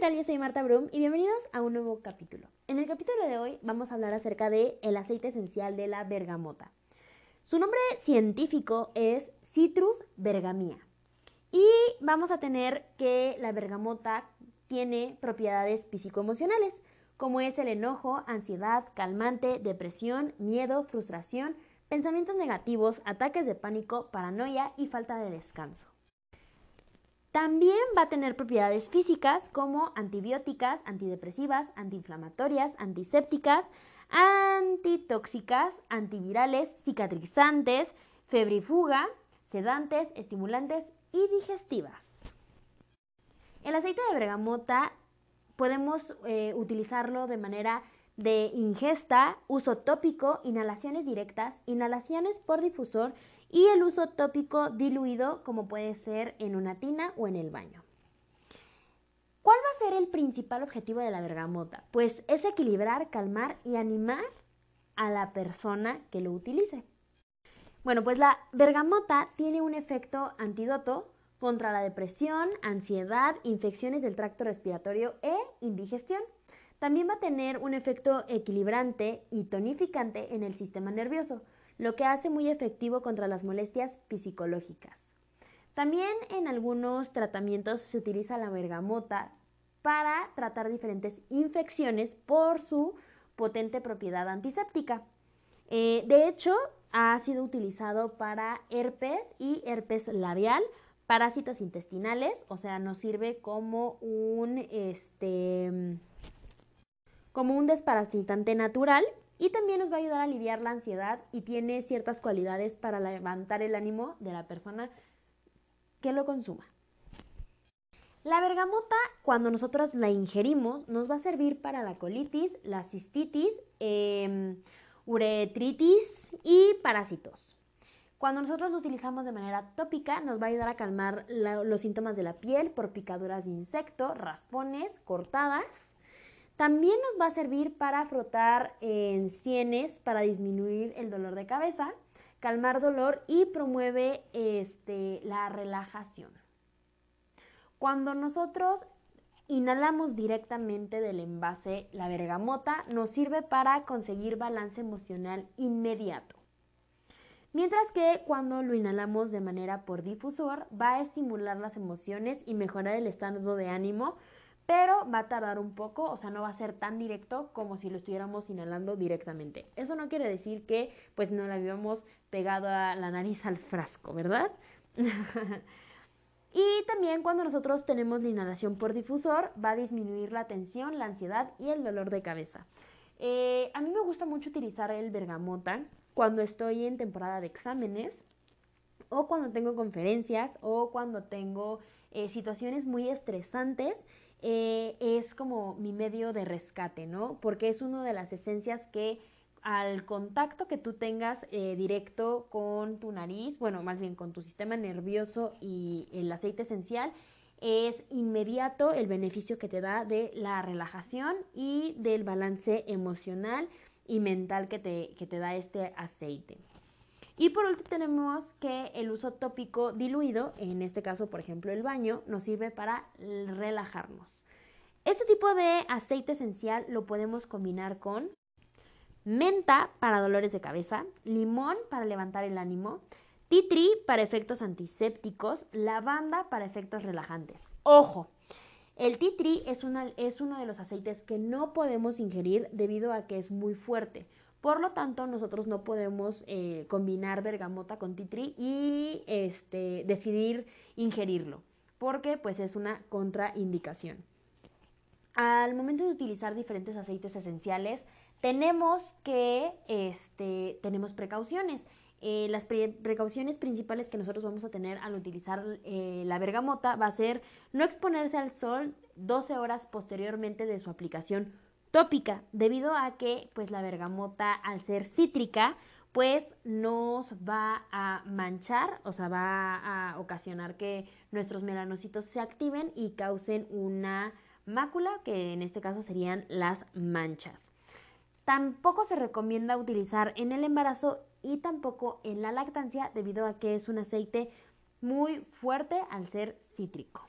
¿qué? Yo soy Marta Brum y bienvenidos a un nuevo capítulo. En el capítulo de hoy vamos a hablar acerca de el aceite esencial de la bergamota. Su nombre científico es Citrus bergamia y vamos a tener que la bergamota tiene propiedades psicoemocionales, como es el enojo, ansiedad, calmante, depresión, miedo, frustración, pensamientos negativos, ataques de pánico, paranoia y falta de descanso. También va a tener propiedades físicas como antibióticas, antidepresivas, antiinflamatorias, antisépticas, antitóxicas, antivirales, cicatrizantes, febrifuga, sedantes, estimulantes y digestivas. El aceite de bergamota podemos eh, utilizarlo de manera de ingesta, uso tópico, inhalaciones directas, inhalaciones por difusor y el uso tópico diluido como puede ser en una tina o en el baño. ¿Cuál va a ser el principal objetivo de la bergamota? Pues es equilibrar, calmar y animar a la persona que lo utilice. Bueno, pues la bergamota tiene un efecto antídoto contra la depresión, ansiedad, infecciones del tracto respiratorio e indigestión. También va a tener un efecto equilibrante y tonificante en el sistema nervioso, lo que hace muy efectivo contra las molestias psicológicas. También en algunos tratamientos se utiliza la bergamota para tratar diferentes infecciones por su potente propiedad antiséptica. Eh, de hecho, ha sido utilizado para herpes y herpes labial, parásitos intestinales, o sea, nos sirve como un, este, como un desparasitante natural y también nos va a ayudar a aliviar la ansiedad y tiene ciertas cualidades para levantar el ánimo de la persona que lo consuma. La bergamota, cuando nosotros la ingerimos, nos va a servir para la colitis, la cistitis, em, uretritis y parásitos. Cuando nosotros lo utilizamos de manera tópica, nos va a ayudar a calmar los síntomas de la piel por picaduras de insecto, raspones, cortadas también nos va a servir para frotar en sienes para disminuir el dolor de cabeza, calmar dolor y promueve este, la relajación. Cuando nosotros inhalamos directamente del envase la bergamota, nos sirve para conseguir balance emocional inmediato. Mientras que cuando lo inhalamos de manera por difusor, va a estimular las emociones y mejorar el estado de ánimo, pero va a tardar un poco, o sea, no va a ser tan directo como si lo estuviéramos inhalando directamente. Eso no quiere decir que pues no le habíamos pegado a la nariz al frasco, ¿verdad? y también cuando nosotros tenemos la inhalación por difusor, va a disminuir la tensión, la ansiedad y el dolor de cabeza. Eh, a mí me gusta mucho utilizar el bergamota cuando estoy en temporada de exámenes o cuando tengo conferencias o cuando tengo eh, situaciones muy estresantes eh, es como mi medio de rescate, ¿no? Porque es una de las esencias que al contacto que tú tengas eh, directo con tu nariz, bueno, más bien con tu sistema nervioso y el aceite esencial, es inmediato el beneficio que te da de la relajación y del balance emocional y mental que te, que te da este aceite. Y por último tenemos que el uso tópico diluido, en este caso por ejemplo el baño, nos sirve para relajarnos. Este tipo de aceite esencial lo podemos combinar con menta para dolores de cabeza, limón para levantar el ánimo, titri para efectos antisépticos, lavanda para efectos relajantes. Ojo, el titri es, es uno de los aceites que no podemos ingerir debido a que es muy fuerte. Por lo tanto, nosotros no podemos eh, combinar bergamota con titri y este, decidir ingerirlo, porque pues es una contraindicación. Al momento de utilizar diferentes aceites esenciales, tenemos que, este, tenemos precauciones. Eh, las precauciones principales que nosotros vamos a tener al utilizar eh, la bergamota va a ser no exponerse al sol 12 horas posteriormente de su aplicación tópica, debido a que pues la bergamota al ser cítrica pues nos va a manchar, o sea, va a ocasionar que nuestros melanocitos se activen y causen una mácula, que en este caso serían las manchas. Tampoco se recomienda utilizar en el embarazo y tampoco en la lactancia debido a que es un aceite muy fuerte al ser cítrico.